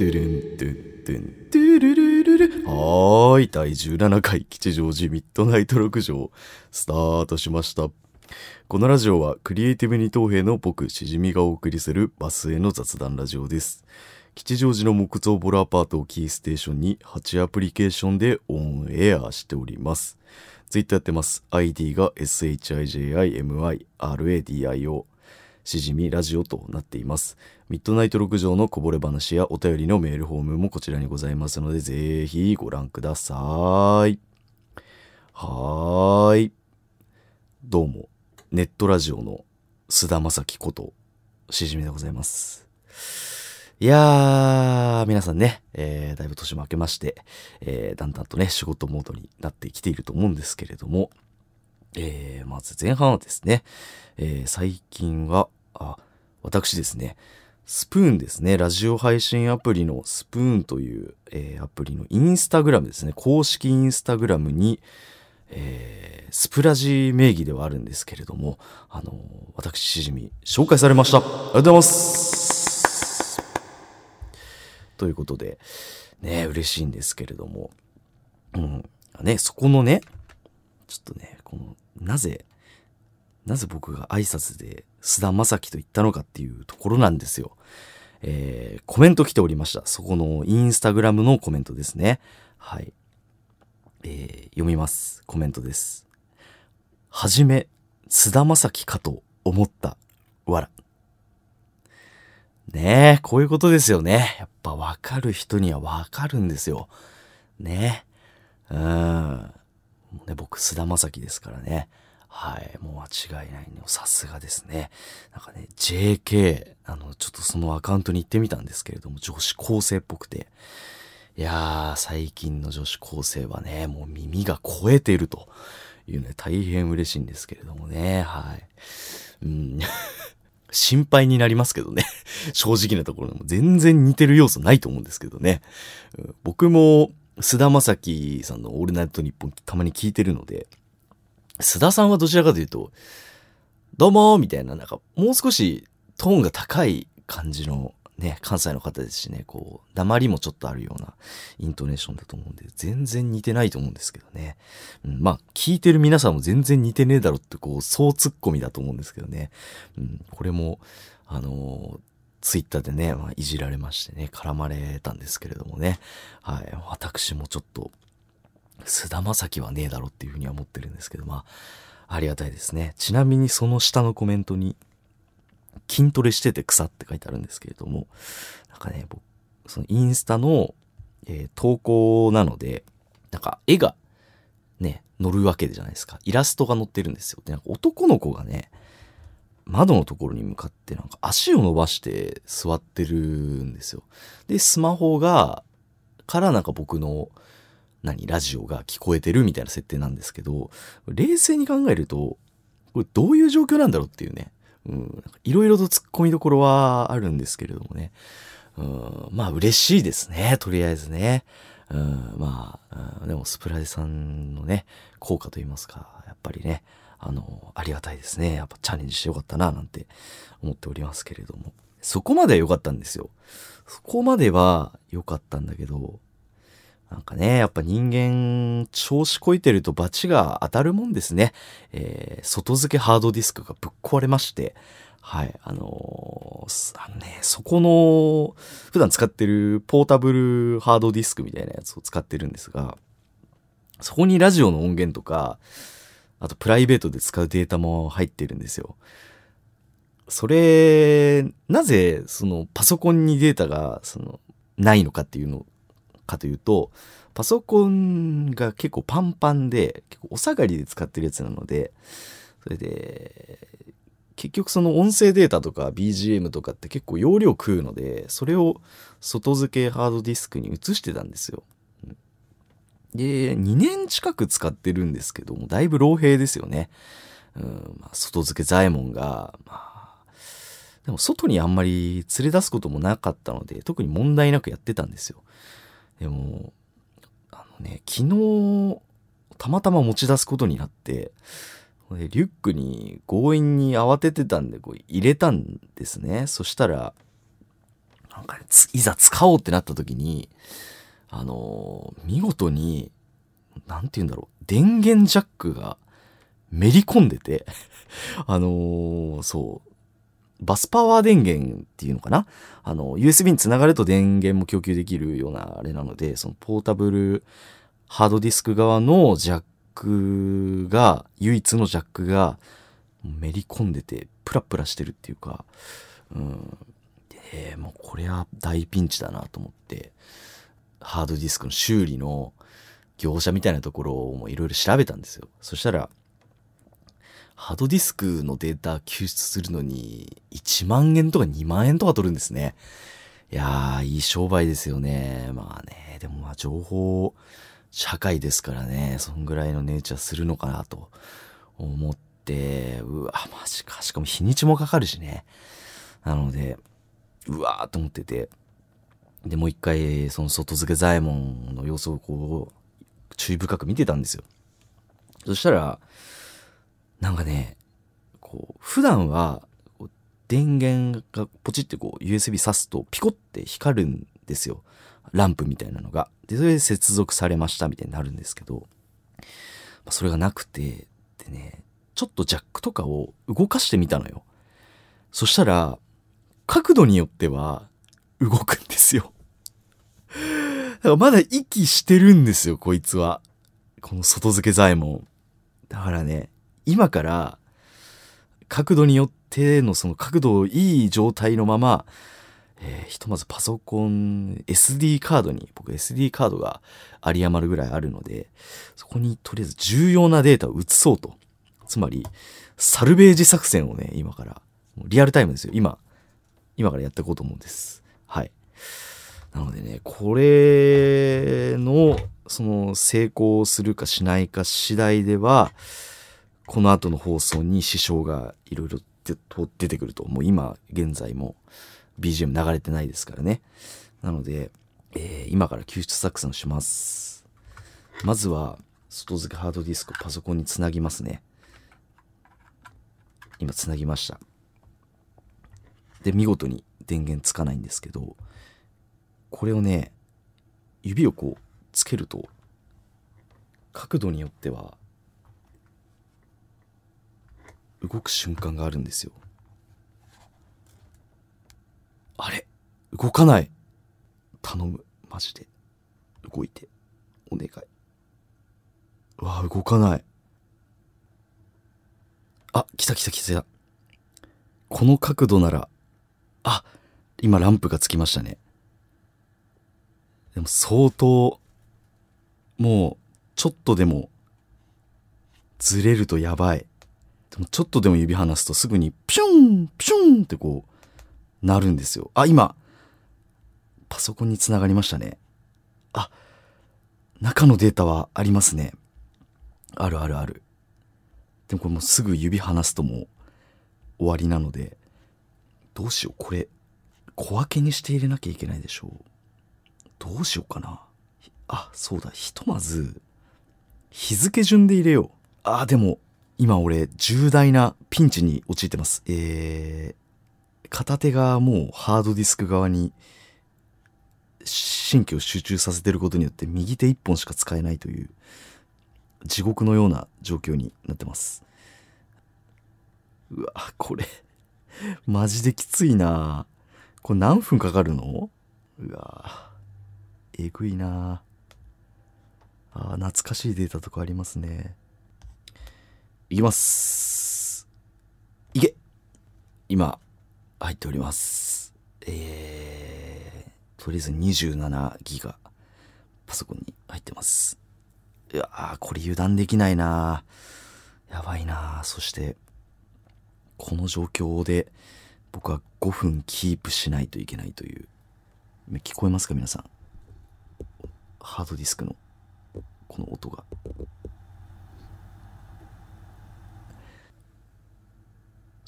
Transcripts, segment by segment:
トゥルントゥントゥントゥルルルルはーい第17回吉祥寺ミッドナイト六条スタートしましたこのラジオはクリエイティブ二等兵の僕しじみがお送りするバスへの雑談ラジオです吉祥寺の木造ボロアパートをキーステーションに8アプリケーションでオンエアしておりますツイッターやってます。ID が SHIJIMIRADIO。しじみラジオとなっています。ミッドナイト6条のこぼれ話やお便りのメールフォームもこちらにございますので、ぜひご覧ください。はーい。どうも、ネットラジオの須田正樹こと、しじみでございます。いやー、皆さんね、えー、だいぶ年も明けまして、えー、だんだんとね、仕事モードになってきていると思うんですけれども、えー、まず前半はですね、えー、最近は、あ、私ですね、スプーンですね、ラジオ配信アプリのスプーンという、えー、アプリのインスタグラムですね、公式インスタグラムに、えー、スプラジ名義ではあるんですけれども、あのー私しじみ、紹介されました。ありがとうございます。ということで、ね、嬉しいんですけれども、うん、ね、そこのね、ちょっとね、この、なぜ、なぜ僕が挨拶で須田正樹と言ったのかっていうところなんですよ。えー、コメント来ておりました。そこのインスタグラムのコメントですね。はい。えー、読みます。コメントです。はじめ、須田正樹かと思った。わら。ねえ、こういうことですよね。やっぱわかる人にはわかるんですよ。ねえ。うん。ね、僕、菅田将暉ですからね。はい。もう間違いないね。さすがですね。なんかね、JK、あの、ちょっとそのアカウントに行ってみたんですけれども、女子高生っぽくて。いやー、最近の女子高生はね、もう耳が超えているというね、大変嬉しいんですけれどもね。はい。うん。心配になりますけどね。正直なところでも全然似てる要素ないと思うんですけどね。うん僕も、菅田将暉さんのオールナイトニッポンたまに聞いてるので、須田さんはどちらかというと、どうもーみたいな、なんか、もう少しトーンが高い感じのね、関西の方ですしね、こう、鉛もちょっとあるようなイントネーションだと思うんで、全然似てないと思うんですけどね。うん、まあ、聞いてる皆さんも全然似てねえだろって、こう、そうツッコミだと思うんですけどね。うん、これも、あのーツイッターでね、まあ、いじられましてね、絡まれたんですけれどもね。はい。私もちょっと、菅田将暉はねえだろっていうふうには思ってるんですけど、まあ、ありがたいですね。ちなみにその下のコメントに、筋トレしてて草って書いてあるんですけれども、なんかね、僕、そのインスタの、えー投稿なので、なんか絵がね、載るわけじゃないですか。イラストが載ってるんですよ。で、なんか男の子がね、窓のところに向かってなんか足を伸ばして座ってるんですよ。で、スマホが、からなんか僕の、何、ラジオが聞こえてるみたいな設定なんですけど、冷静に考えると、これどういう状況なんだろうっていうね。うん、いろいろと突っ込みどころはあるんですけれどもね。うん、まあ嬉しいですね、とりあえずね。うん、まあ、でもスプラデさんのね、効果といいますか、やっぱりね、あの、ありがたいですね。やっぱチャレンジしてよかったな、なんて思っておりますけれども。そこまでは良かったんですよ。そこまでは良かったんだけど、なんかね、やっぱ人間、調子こいてると罰が当たるもんですね。えー外付けハードディスクがぶっ壊れまして、はい、あのーあのね、そこの、普段使ってるポータブルハードディスクみたいなやつを使ってるんですが、そこにラジオの音源とか、あとプライベートで使うデータも入ってるんですよ。それ、なぜ、その、パソコンにデータが、その、ないのかっていうのかというと、パソコンが結構パンパンで、結構お下がりで使ってるやつなので、それで、結局その音声データとか BGM とかって結構容量食うので、それを外付けハードディスクに移してたんですよ。で、2年近く使ってるんですけども、だいぶ老兵ですよね。うん、まあ、外付け左衛門が、まあ、でも外にあんまり連れ出すこともなかったので、特に問題なくやってたんですよ。でも、あのね、昨日、たまたま持ち出すことになって、リュックに強引に慌ててたんで、こう入れたんですね。そしたら、なんか、ね、いざ使おうってなった時に、あのー、見事に、なんて言うんだろう、電源ジャックがめり込んでて あのー、そう、バスパワー電源っていうのかな？あの、USB につながると電源も供給できるようなあれなので、そのポータブルハードディスク側のジャックが、唯一のジャックがめり込んでて、プラプラしてるっていうか、うん。で、もうこれは大ピンチだなと思って、ハードディスクの修理の業者みたいなところをいろいろ調べたんですよ。そしたら、ハードディスクのデータ救出するのに1万円とか2万円とか取るんですね。いやー、いい商売ですよね。まあね、でもまあ情報社会ですからね、そんぐらいの値打ちはするのかなと思って、うわ、マジか。しかも日にちもかかるしね。なので、うわーと思ってて、で、もう一回、その外付け左衛門の様子をこう、注意深く見てたんですよ。そしたら、なんかね、こう、普段は、電源がポチってこう USB 挿すとピコって光るんですよ。ランプみたいなのが。で、それで接続されましたみたいになるんですけど、まそれがなくて、でね、ちょっとジャックとかを動かしてみたのよ。そしたら、角度によっては動くんですよ。だからまだ息してるんですよ、こいつは。この外付け左衛門。だからね、今から角度によってのその角度をいい状態のまま、えー、ひとまずパソコン SD カードに僕 SD カードが有り余るぐらいあるのでそこにとりあえず重要なデータを移そうと。つまりサルベージ作戦をね今からリアルタイムですよ。今今からやっていこうと思うんです。はい。なのでねこれのその成功するかしないか次第ではこの後の放送に支障がいろいろ出てくると。もう今現在も BGM 流れてないですからね。なので、えー、今から救出作戦をします。まずは、外付けハードディスクをパソコンにつなぎますね。今つなぎました。で、見事に電源つかないんですけど、これをね、指をこうつけると、角度によっては動く瞬間があるんですよ。あれ動かない頼む。マジで。動いて。お願い。うわ動かない。あ、来た来た来た。この角度なら、あ、今ランプがつきましたね。でも相当、もう、ちょっとでも、ずれるとやばい。でもちょっとでも指離すとすぐにピュンピュンってこうなるんですよ。あ、今、パソコンにつながりましたね。あ、中のデータはありますね。あるあるある。でもこれもうすぐ指離すともう終わりなので、どうしよう。これ、小分けにして入れなきゃいけないでしょう。どうしようかな。あ、そうだ。ひとまず、日付順で入れよう。あ、でも、今俺重大なピンチに陥ってます。えー、片手がもうハードディスク側に神経を集中させてることによって右手一本しか使えないという地獄のような状況になってます。うわ、これマジできついなこれ何分かかるの？うわえぐいなあ懐かしいデータとかありますね。いきます。いけ今、入っております。えー、とりあえず27ギガ、パソコンに入ってます。いやー、これ油断できないなやばいなそして、この状況で、僕は5分キープしないといけないという。聞こえますか皆さん？ハードディスクの、この音が。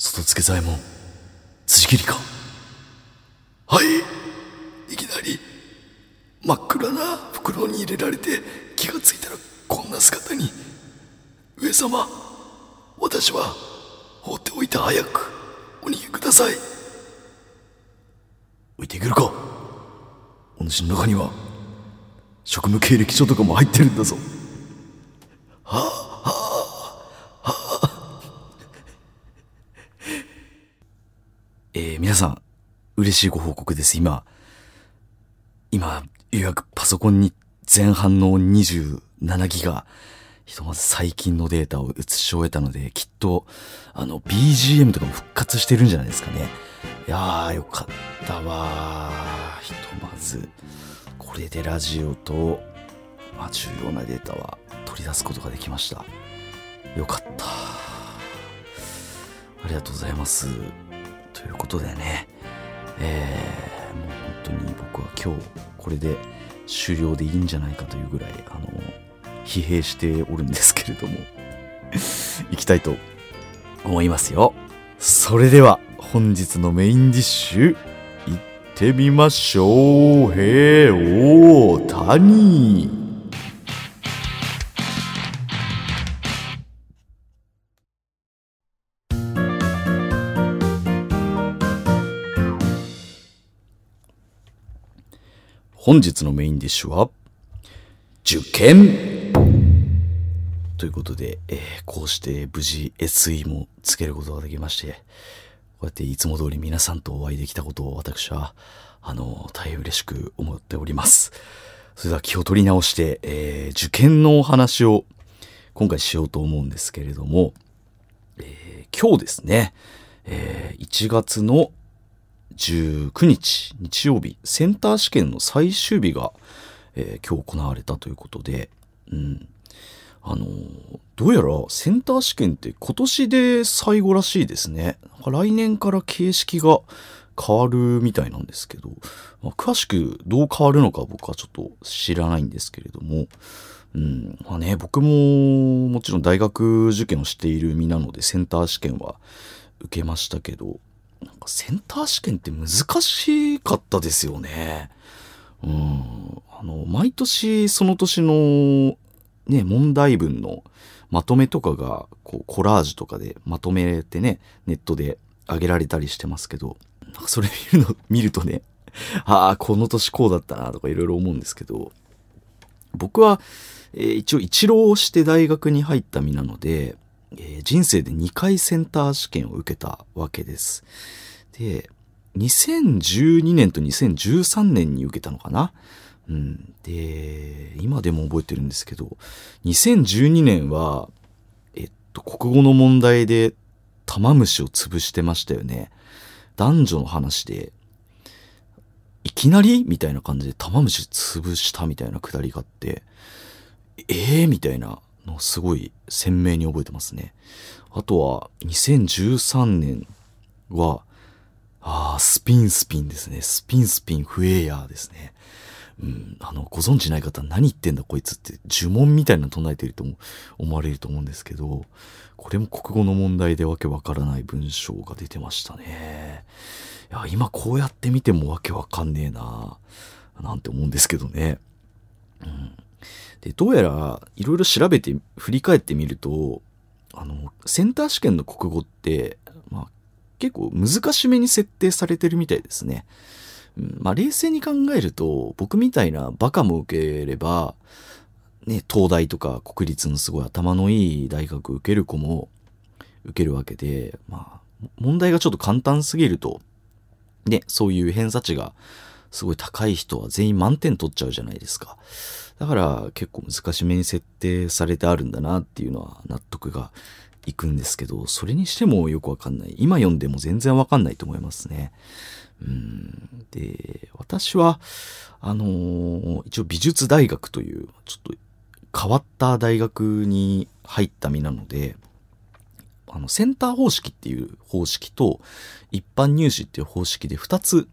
外付け左衛門辻切りか。はい。いきなり真っ暗な袋に入れられて気がついたらこんな姿に上様私は放っておいて早くお逃げください。置いていけるか。お主の中には職務経歴書とかも入ってるんだぞ。はあはあえー、皆さん嬉しいご報告です今今予約パソコンに前半の27ギガひとまず最近のデータを移し終えたので、きっと、あの、BGM とかも復活してるんじゃないですかね。いやー、よかったわひとまず、これでラジオと、まあ、重要なデータは取り出すことができました。よかった。ありがとうございます。ということでね、えー、もう本当に僕は今日、これで終了でいいんじゃないかというぐらい、あの、疲弊しておるんですけれども 行きたいと思いますよ。それでは本日のメインディッシュ行ってみましょう。へえ、おー、谷。本日のメインディッシュは受験ということで、えー、こうして無事 SE もつけることができまして、こうやっていつも通り皆さんとお会いできたことを私は、あの、大変嬉しく思っております。それでは気を取り直して、えー、受験のお話を今回しようと思うんですけれども、えー、今日ですね、えー、1月の19日日曜日、センター試験の最終日が、えー、今日行われたということで、うん、あの、どうやらセンター試験って今年で最後らしいですね。来年から形式が変わるみたいなんですけど、まあ、詳しくどう変わるのか僕はちょっと知らないんですけれども、うん、まあね、僕ももちろん大学受験をしている身なのでセンター試験は受けましたけど、なんかセンター試験って難しかったですよね。うん、あの、毎年その年のね、問題文のまとめとかが、こう、コラージュとかでまとめてね、ネットで上げられたりしてますけど、なんかそれ見るの、見るとね、ああ、この年こうだったなとかいろいろ思うんですけど、僕は、えー、一応一浪して大学に入った身なので、えー、人生で2回センター試験を受けたわけです。で、2012年と2013年に受けたのかな？うん。で、今でも覚えてるんですけど、2012年は、えっと、国語の問題で玉虫を潰してましたよね。男女の話で、いきなり？みたいな感じで玉虫潰したみたいなくだりがあって、ええー、みたいなのすごい鮮明に覚えてますね。あとは、2013年は、ああ、スピンスピンですね。スピンスピンフエーヤーですね。うん、あの、ご存知ない方何言ってんだこいつって呪文みたいなの唱えていると思われると思うんですけど、これも国語の問題でわけわからない文章が出てましたね。いや、今こうやって見てもわけわかんねえななんて思うんですけどね。うん。で、どうやら、いろいろ調べて、振り返ってみると、あの、センター試験の国語って、まあ、結構難しめに設定されてるみたいですね。まあ冷静に考えると、僕みたいなバカも受ければ、ね、東大とか国立のすごい頭のいい大学受ける子も受けるわけで、まあ、問題がちょっと簡単すぎると、ね、そういう偏差値がすごい高い人は全員満点取っちゃうじゃないですか。だから結構難しめに設定されてあるんだなっていうのは納得がいくんですけど、それにしてもよくわかんない。今読んでも全然わかんないと思いますね。うん、で、私は、あのー、一応美術大学という、ちょっと変わった大学に入った身なので、あの、センター方式っていう方式と、一般入試っていう方式で2つ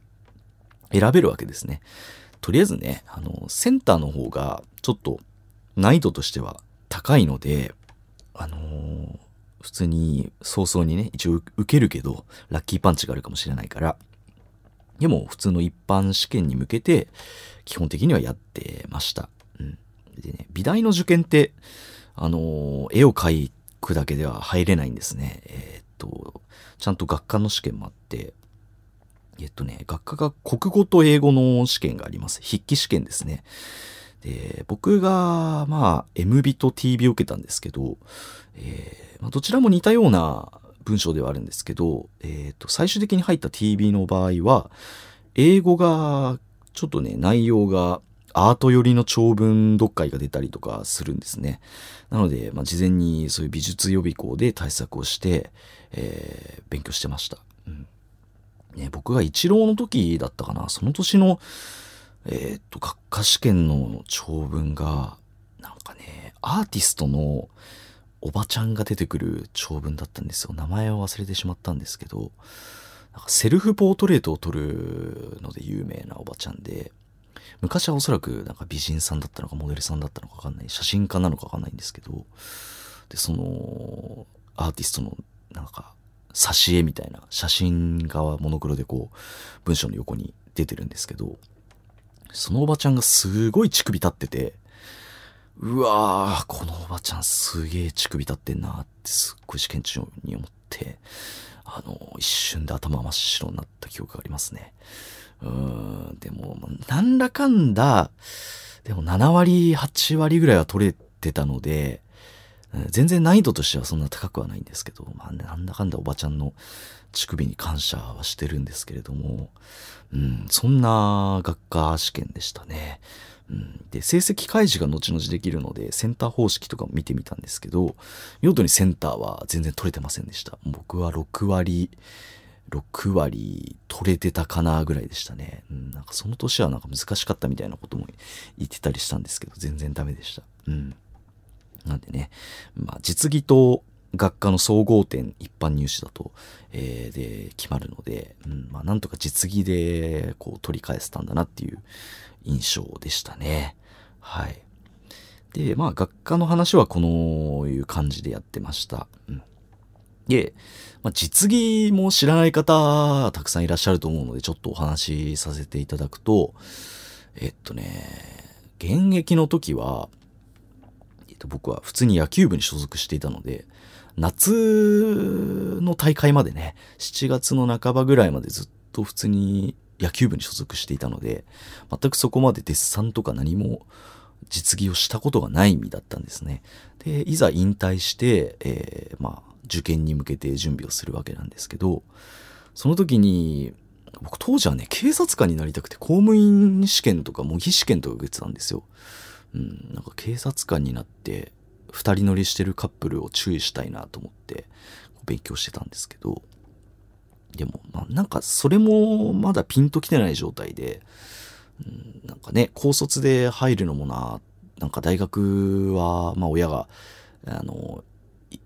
選べるわけですね。とりあえずね、あの、センターの方がちょっと難易度としては高いので、あのー、普通に早々にね、一応受けるけど、ラッキーパンチがあるかもしれないから、でも普通の一般試験に向けて基本的にはやってました。うん。でね、美大の受験って、あのー、絵を描くだけでは入れないんですね。えー、っと、ちゃんと学科の試験もあって、えっとね、学科が国語と英語の試験があります。筆記試験ですね。で、僕が、まあ、MB と TB を受けたんですけど、えーまあ、どちらも似たような文章ではあるんですけど、えっ、と、最終的に入った TB の場合は、英語が、ちょっとね、内容がアート寄りの長文読解が出たりとかするんですね。なので、まあ、事前にそういう美術予備校で対策をして、えー勉強してました。うんね、僕が一浪の時だったかな、その年の、えーっと、学科試験の長文が、なんかね、アーティストのおばちゃんが出てくる長文だったんですよ。名前を忘れてしまったんですけど、なんかセルフポートレートを撮るので有名なおばちゃんで、昔はおそらくなんか美人さんだったのかモデルさんだったのかわかんない、写真家なのかわかんないんですけど、で、その、アーティストのなんか、挿絵みたいな写真がモノクロでこう、文章の横に出てるんですけど、そのおばちゃんがすごい乳首立ってて、うわー、このおばちゃんすげえ乳首立ってんなってすっごい試験中に思って、あの、一瞬で頭真っ白になった記憶がありますね。うーん、でも、なんだかんだ、でも7割、8割ぐらいは取れてたので、全然難易度としてはそんな高くはないんですけど、まあ、なんだかんだおばちゃんの乳首に感謝はしてるんですけれども、うん、そんな学科試験でしたね。うん、で、成績開示が後々できるので、センター方式とかも見てみたんですけど、見事にセンターは全然取れてませんでした。僕は6割、6割取れてたかなぐらいでしたね。うん、なんかその年はなんか難しかったみたいなことも言ってたりしたんですけど、全然ダメでした。うん。なんでね、まあ、実技と学科の総合点一般入試だと、えーで決まるので、うん、まあ、なんとか実技でこう取り返せたんだなっていう印象でしたね。はい。で、まあ、学科の話はこのいう感じでやってました。うん。で、まあ、実技も知らない方たくさんいらっしゃると思うので、ちょっとお話しさせていただくと、えっとね、現役の時は、と、僕は普通に野球部に所属していたので、夏の大会までね、7月の半ばぐらいまでずっと普通に野球部に所属していたので、全くそこまでデッサンとか何も実技をしたことがない身だったんですね。で、いざ引退して、えーまあ、受験に向けて準備をするわけなんですけど、その時に、僕当時はね、警察官になりたくて公務員試験とか模擬試験とか受けてたんですよ。うん、なんか警察官になって、二人乗りしてるカップルを注意したいなと思って、勉強してたんですけど、でも、まあ、なんかそれもまだピンときてない状態で、うん、なんかね、高卒で入るのもな、なんか大学は、まあ親が、あの、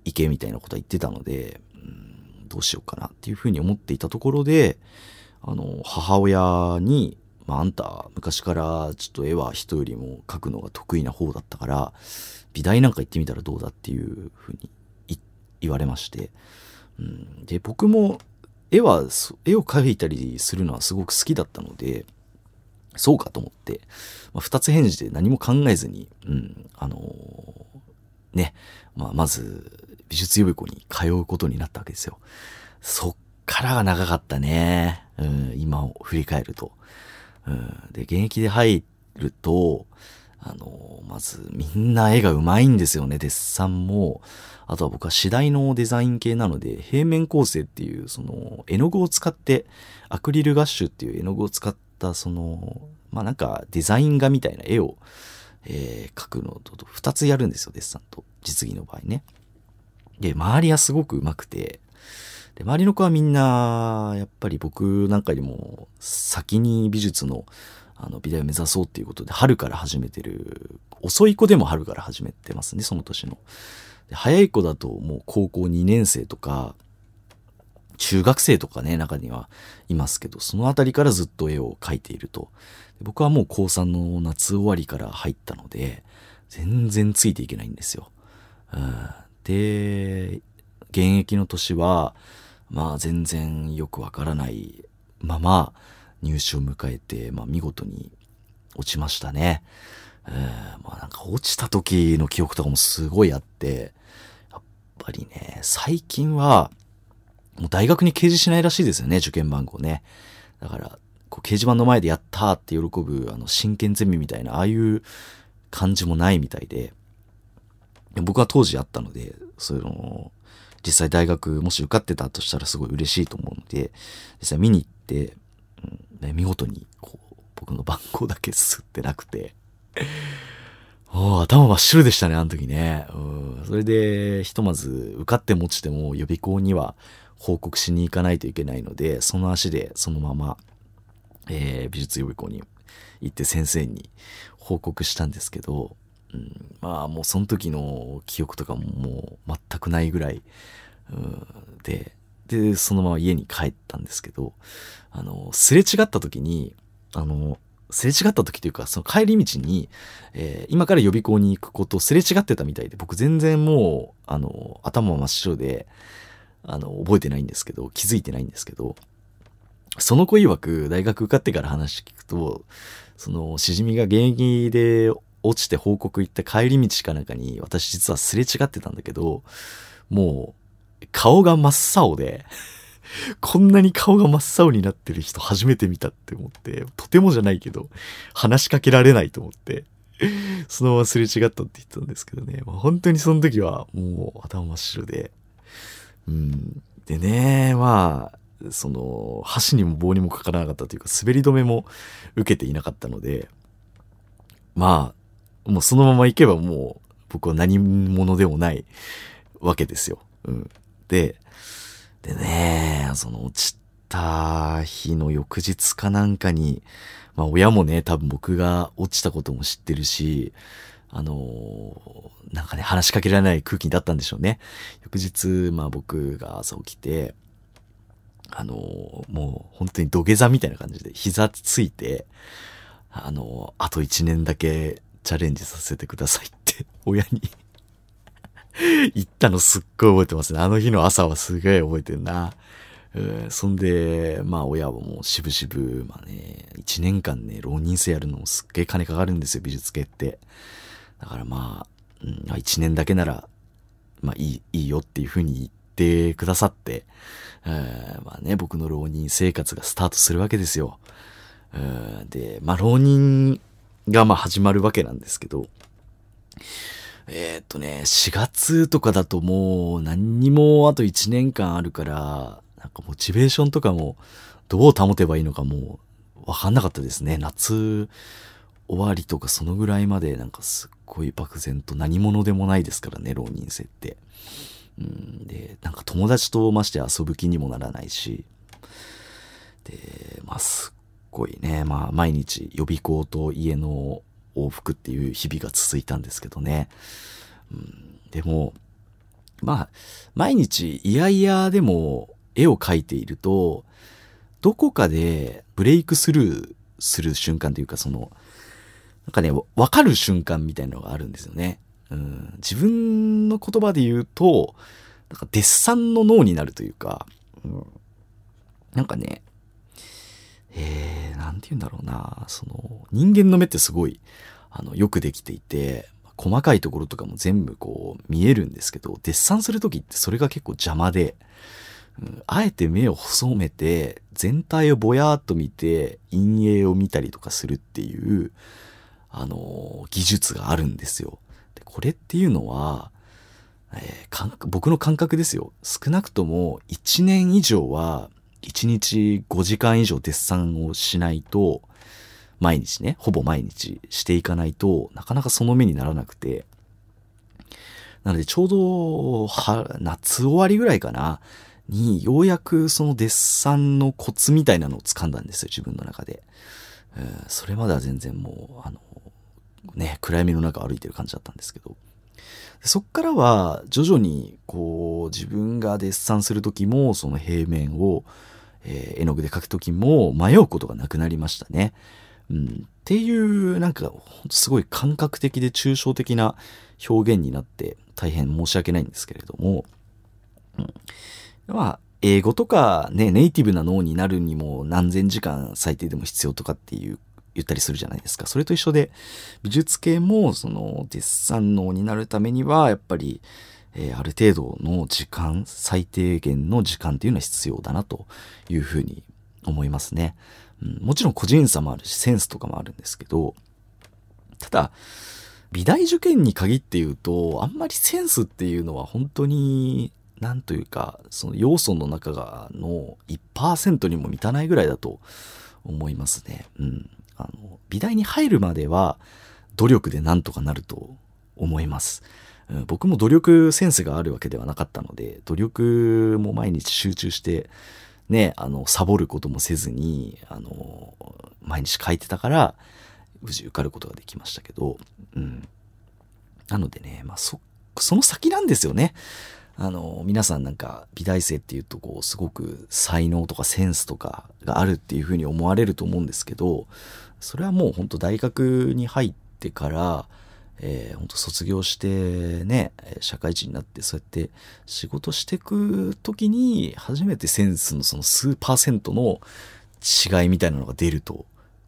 行けみたいなことは言ってたので、うん、どうしようかなっていうふうに思っていたところで、あの、母親に、まあ、あんた、昔からちょっと絵は人よりも描くのが得意な方だったから、美大なんか行ってみたらどうだっていうふうに言われまして、うん、で、僕も絵は、絵を描いたりするのはすごく好きだったので、そうかと思って、まあ、二つ返事で何も考えずに、うん、あのーね、まあ、まず、美術予備校に通うことになったわけですよ。そっからが長かったね。うん、今を振り返ると。うん、で、現役で入ると、あのまず、みんな絵が上手いんですよね、デッサンも。あとは僕は次第のデザイン系なので、平面構成っていう、その、絵の具を使って、アクリルガッシュっていう絵の具を使った、その、まあなんかデザイン画みたいな絵を、えー描くのと、二つやるんですよ、デッサンと。実技の場合ね。で、周りはすごく上手くて、で、周りの子はみんな、やっぱり僕なんかよりも先に美術のあの美大を目指そうっていうことで春から始めてる、遅い子でも春から始めてますね、その年の。で早い子だともう高校2年生とか、中学生とかね、中にはいますけど、そのあたりからずっと絵を描いていると。僕はもう高3の夏終わりから入ったので、全然ついていけないんですよ。うんで、現役の年は、まあ全然よくわからないまま入試を迎えて、まあ見事に落ちましたね。うんまあなんか落ちた時の記憶とかもすごいあって、やっぱりね、最近は、もう大学に掲示しないらしいですよね、受験番号ね。だから、こう掲示板の前でやったーって喜ぶ、あの、真剣ゼミみたいな、ああいう感じもないみたいで、僕は当時あったので、そういうの、実際大学もし受かってたとしたらすごい嬉しいと思うので、実際見に行って、うん、見事に、こう、僕の番号だけ吸ってなくて、お頭真っ白でしたね、あの時ね。それで、ひとまず受かっても落ちても予備校には報告しに行かないといけないので、その足でそのまま、えー美術予備校に行って先生に報告したんですけど、うん、まあもうその時の記憶とかももう全くないぐらい、うん、で、で、そのまま家に帰ったんですけど、あの、すれ違った時に、あの、すれ違った時というか、その帰り道に、えー今から予備校に行くことすれ違ってたみたいで、僕全然もう、あの、頭真っ白で、あの、覚えてないんですけど、気づいてないんですけど、その子曰く、大学受かってから話聞くと、その、しじみが現役で落ちて報告行った帰り道かなんかに、私実はすれ違ってたんだけど、もう、顔が真っ青で、こんなに顔が真っ青になってる人初めて見たって思って、とてもじゃないけど、話しかけられないと思って、そのまますれ違ったって言ったんですけどね、まあ本当にその時はもう頭真っ白で、うん。でね、まあ、その、箸にも棒にもかからなかったというか、滑り止めも受けていなかったので、まあ、もうそのまま行けばもう、僕は何者でもないわけですよ。うん。で、でね、その落ちた日の翌日かなんかに、まあ親もね、多分僕が落ちたことも知ってるし、あのーなんかね、話しかけられない空気だったんでしょうね。翌日、まあ僕が朝起きて、あのーもう本当に土下座みたいな感じで膝ついて、あのーあと一年だけチャレンジさせてくださいって 親に 言ったのすっごい覚えてますね。あの日の朝はすごい覚えてるな。うんそんで、まあ親はもうしぶしぶ、まあね、一年間ね、浪人生やるのもすっげえ金かかるんですよ、美術系って。だからまあ、うん、まあ一年だけなら、まあいい、いいよっていうふうに言ってくださって、えーまあね、僕の浪人生活がスタートするわけですよ。うんで、まあ浪人がまあ始まるわけなんですけど、えーっとね、4月とかだともう何にもあと1年間あるから、なんかモチベーションとかもどう保てばいいのかもうわかんなかったですね。夏終わりとかそのぐらいまでなんかすっごい漠然と何者でもないですからね、浪人生って。うん、で、なんか友達とまして遊ぶ気にもならないし、で、まあすっごいいね、まあ毎日予備校と家の往復っていう日々が続いたんですけどね。うん、でも、まあ、毎日嫌々でも絵を描いていると、どこかでブレイクスルーする瞬間というか、その、なんかね、わかる瞬間みたいなのがあるんですよね。うん、自分の言葉で言うと、なんかデッサンの脳になるというか、うん、なんかね、えー、なんて言うんだろうな、その、人間の目ってすごい、あの、よくできていて、細かいところとかも全部こう見えるんですけど、デッサンするときってそれが結構邪魔で、うんあえて目を細めて、全体をぼやーっと見て、陰影を見たりとかするっていう、あのー技術があるんですよ。でこれっていうのは、えー僕の感覚ですよ。少なくとも1年以上は、1日5時間以上デッサンをしないと、毎日ね、ほぼ毎日していかないとなかなかその目にならなくて、なのでちょうど、は、夏終わりぐらいかな、にようやくそのデッサンのコツみたいなのを掴んだんですよ、自分の中で。えーそれまでは全然もう、あの、ね、暗闇の中歩いてる感じだったんですけど、そっからは徐々にこう自分がデッサンする時もその平面を、えー絵の具で描く時も迷うことがなくなりましたね。うん、っていうなんかんすごい感覚的で抽象的な表現になって大変申し訳ないんですけれども、うん、まあ英語とかねネイティブな脳になるにも何千時間最低でも必要とかっていう言ったりするじゃないですか。それと一緒で美術系もそのデッサン脳になるためにはやっぱり、えーある程度の時間最低限の時間っていうのは必要だなというふうに思いますね。うん、もちろん個人差もあるし、センスとかもあるんですけど、ただ、美大受験に限って言うと、あんまりセンスっていうのは本当に、なんというか、その要素の中がの1%にも満たないぐらいだと思いますね。うん。あの、美大に入るまでは努力でなんとかなると思います。うん、僕も努力センスがあるわけではなかったので、努力も毎日集中して、ね、あの、サボることもせずに、あの、毎日書いてたから、無事受かることができましたけど、うん。なのでね、まあ、そ、その先なんですよね。あの、皆さんなんか美大生っていうとこう、すごく才能とかセンスとかがあるっていうふうに思われると思うんですけど、それはもう本当大学に入ってから、えー、本当卒業してね、社会人になってそうやって仕事してく時に初めてセンスのその数パーセントの違いみたいなのが出ると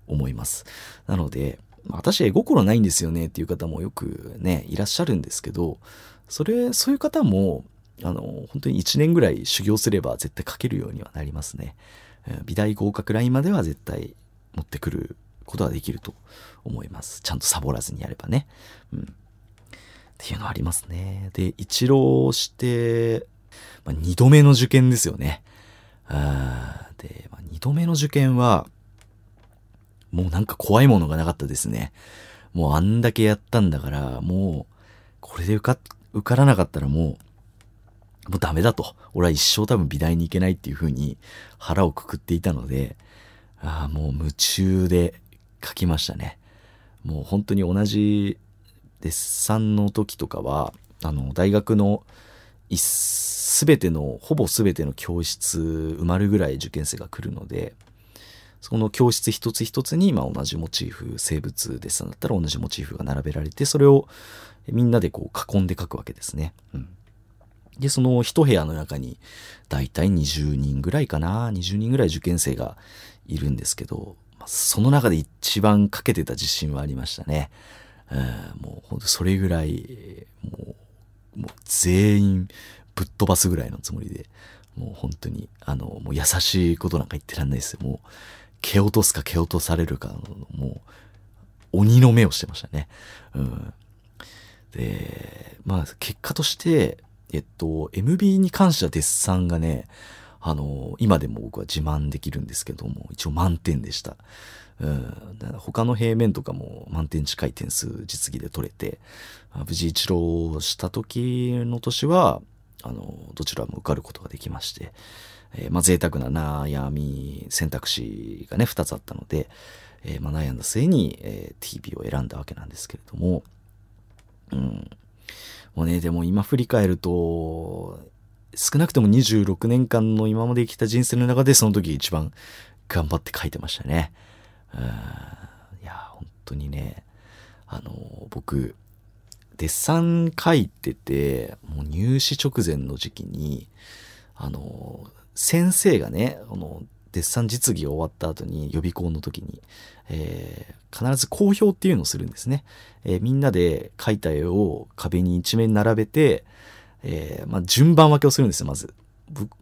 思います。なので、私絵心ないんですよねっていう方もよくね、いらっしゃるんですけど、それ、そういう方も、あの、本当に1年ぐらい修行すれば絶対書けるようにはなりますね。美大合格ラインまでは絶対持ってくることができると思います。ちゃんとサボらずにやればね。うん。っていうのはありますね。で、一浪して、まあ、2度目の受験ですよね。あで、まあ、2度目の受験は、もうなんか怖いものがなかったですね。もうあんだけやったんだから、もう、これで受か、受からなかったらもう、もうダメだと。俺は一生多分美大に行けないっていう風に腹をくくっていたので、ああ、もう夢中で書きましたね。もう本当に同じデッサンの時とかは、あの、大学のすべての、ほぼすべての教室埋まるぐらい受験生が来るので、その教室一つ一つに、まあ、同じモチーフ、生物デッサンだったら同じモチーフが並べられて、それをみんなでこう囲んで書くわけですね。うん。で、その一部屋の中に、だいたい20人ぐらいかな、20人ぐらい受験生がいるんですけど、その中で一番かけてた自信はありましたね。うん、もうほんとそれぐらい、もう、もう全員ぶっ飛ばすぐらいのつもりで、もう本当に、あの、もう優しいことなんか言ってらんないですよ。もう、蹴落とすか蹴落とされるか、もう、鬼の目をしてましたね。うん。で、まあ、結果として、えっと、MB に関してはデッサンがね、あの、今でも僕は自慢できるんですけども、一応満点でした。うん、他の平面とかも満点近い点数実技で取れて、無事一浪した時の年は、あの、どちらも受かることができまして、えー、まあ贅沢な悩み、選択肢がね、二つあったので、えー、まあ悩んだ末に、えー、TB を選んだわけなんですけれども、うん。もうね、でも今振り返ると、少なくとも26年間の今まで生きた人生の中でその時一番頑張って書いてましたね。いや、本当にね、あの、僕、デッサン書いてて、もう入試直前の時期に、あの、先生がね、あの、デッサン実技終わった後に予備校の時に、えー、必ず公表っていうのをするんですね。えー、みんなで描いた絵を壁に一面並べて、えー、まあ、順番分けをするんですよ、まず。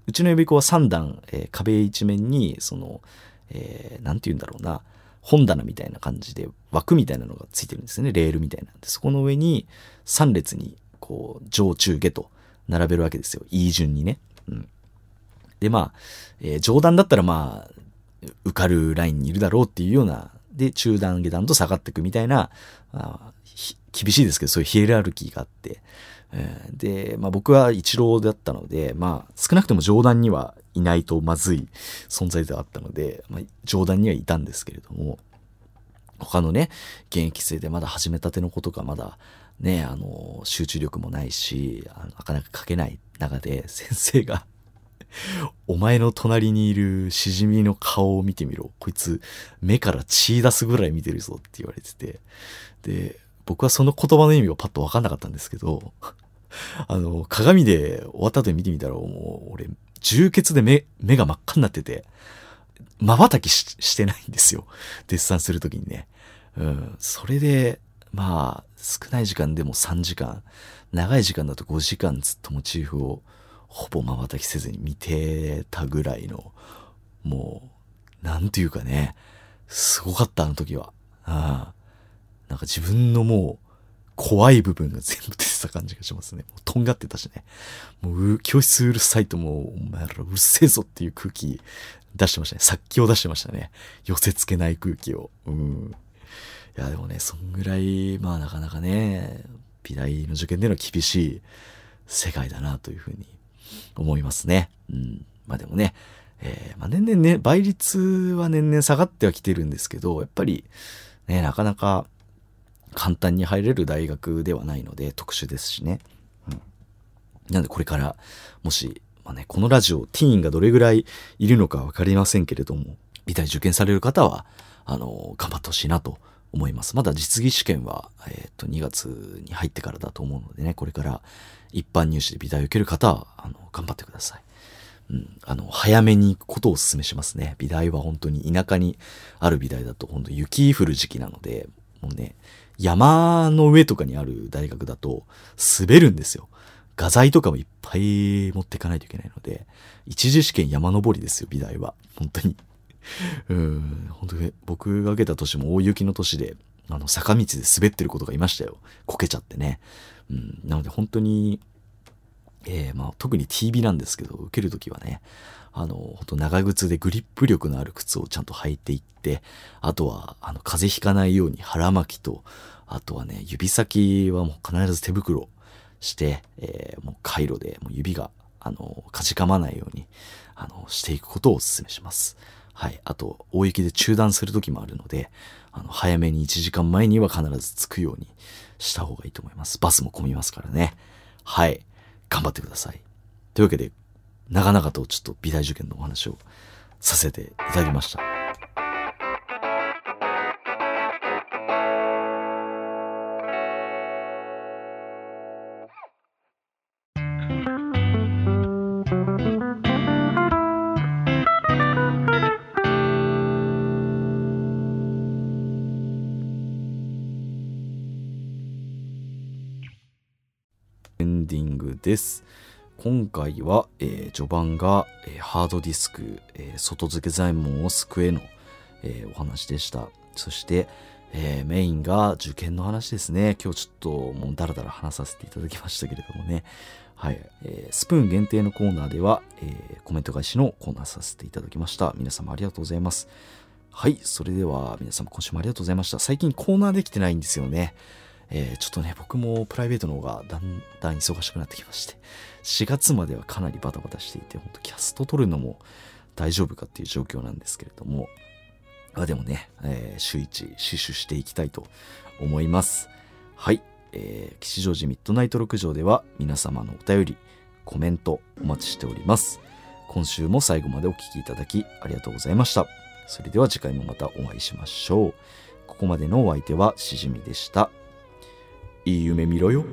うちの予備校は3段、え壁一面に、その、えー、て言うんだろうな、本棚みたいな感じで枠みたいなのがついてるんですよね。レールみたいなんで、そこの上に3列に、こう、上中下と並べるわけですよ。いい順にね。うん。で、まあ、えー、上段だったらまあ、受かるラインにいるだろうっていうような、で、中段下段と下がっていくみたいな、あ厳しいですけど、そういうヒエラルキーがあって、えー、で、まあ僕は一郎だったので、まあ少なくとも上段にはいないとまずい存在ではあったので、まあ上段にはいたんですけれども、他のね、現役生でまだ始めたての子とかまだね、あの、集中力もないし、あのなかなか書けない中で 先生がお前の隣にいるしじみの顔を見てみろ。こいつ目から血出すぐらい見てるぞって言われてて。で、僕はその言葉の意味をパッとわかんなかったんですけど、あの、鏡で終わった後に見てみたらもう俺、充血で目、目が真っ赤になってて、瞬きしてないんですよ。デッサンするときにね。うん。それで、まあ、少ない時間でも3時間、長い時間だと5時間ずっとモチーフをほぼ瞬きせずに見てたぐらいの、もう、なんていうかね、すごかった、あの時は。あなんか自分のもう、怖い部分が全部出てた感じがしますね。もうとんがってたしね。もう、教室うるさいともう、お前らうるせえぞっていう空気出してましたね。殺気を出してましたね。寄せ付けない空気を。うん。いや、でもね、そんぐらい、まあなかなかね、美大の受験での厳しい世界だなというふうに思いますね。うん。まあでもね、えーまあ年々ね、倍率は年々下がってはきてるんですけど、やっぱりね、なかなか簡単に入れる大学ではないので、特殊ですしね。うん。なんでこれから、もし、まあね、このラジオ、ティーンがどれぐらいいるのかわかりませんけれども、美大受験される方は、あの、頑張ってほしいなと思います。まだ実技試験は、えっ、と、2月に入ってからだと思うのでね、これから一般入試で美大を受ける方は、あの、頑張ってください。うん、あの、早めに行くことをお勧めしますね。美大は本当に田舎にある美大だと本当雪降る時期なので、もうね、山の上とかにある大学だと滑るんですよ。画材とかもいっぱい持っていかないといけないので、一次試験山登りですよ、美大は。本当に。うん、本当に僕が受けた年も大雪の年で、あの、坂道で滑ってる子とかいましたよ。こけちゃってね。うん、なので本当に、えーまあ、特に TB なんですけど、受けるときはね、あの、ほんと長靴でグリップ力のある靴をちゃんと履いていって、あとは、あの、風邪ひかないように腹巻きと、あとはね、指先はもう必ず手袋して、えーもう回路でもう指が、あの、かじかまないように、あの、していくことをお勧めします。はい。あと、大雪で中断する時もあるので、あの、早めに1時間前には必ず着くようにした方がいいと思います。バスも混みますからね。はい。頑張ってください。というわけで、長々とちょっと美大受験のお話をさせていただきました。エンディングです。今回は、えー序盤が、えーハードディスク、えー外付け材門を救えの、えお話でした。そして、えメインが受験の話ですね。今日ちょっともうダラダラ話させていただきましたけれどもね。はい。えスプーン限定のコーナーでは、えコメント返しのコーナーさせていただきました。皆様ありがとうございます。はい。それでは皆様今週もありがとうございました。最近コーナーできてないんですよね。えーちょっとね、僕もプライベートの方がだんだん忙しくなってきまして、4月まではかなりバタバタしていて、本当キャスト撮るのも大丈夫かっていう状況なんですけれども、まあでもね、えー週一死守していきたいと思います。はい。えー吉祥寺ミッドナイト六条では皆様のお便り、コメントお待ちしております。今週も最後までお聞きいただきありがとうございました。それでは次回もまたお会いしましょう。ここまでのお相手はしじみでした。いい夢見ろよ。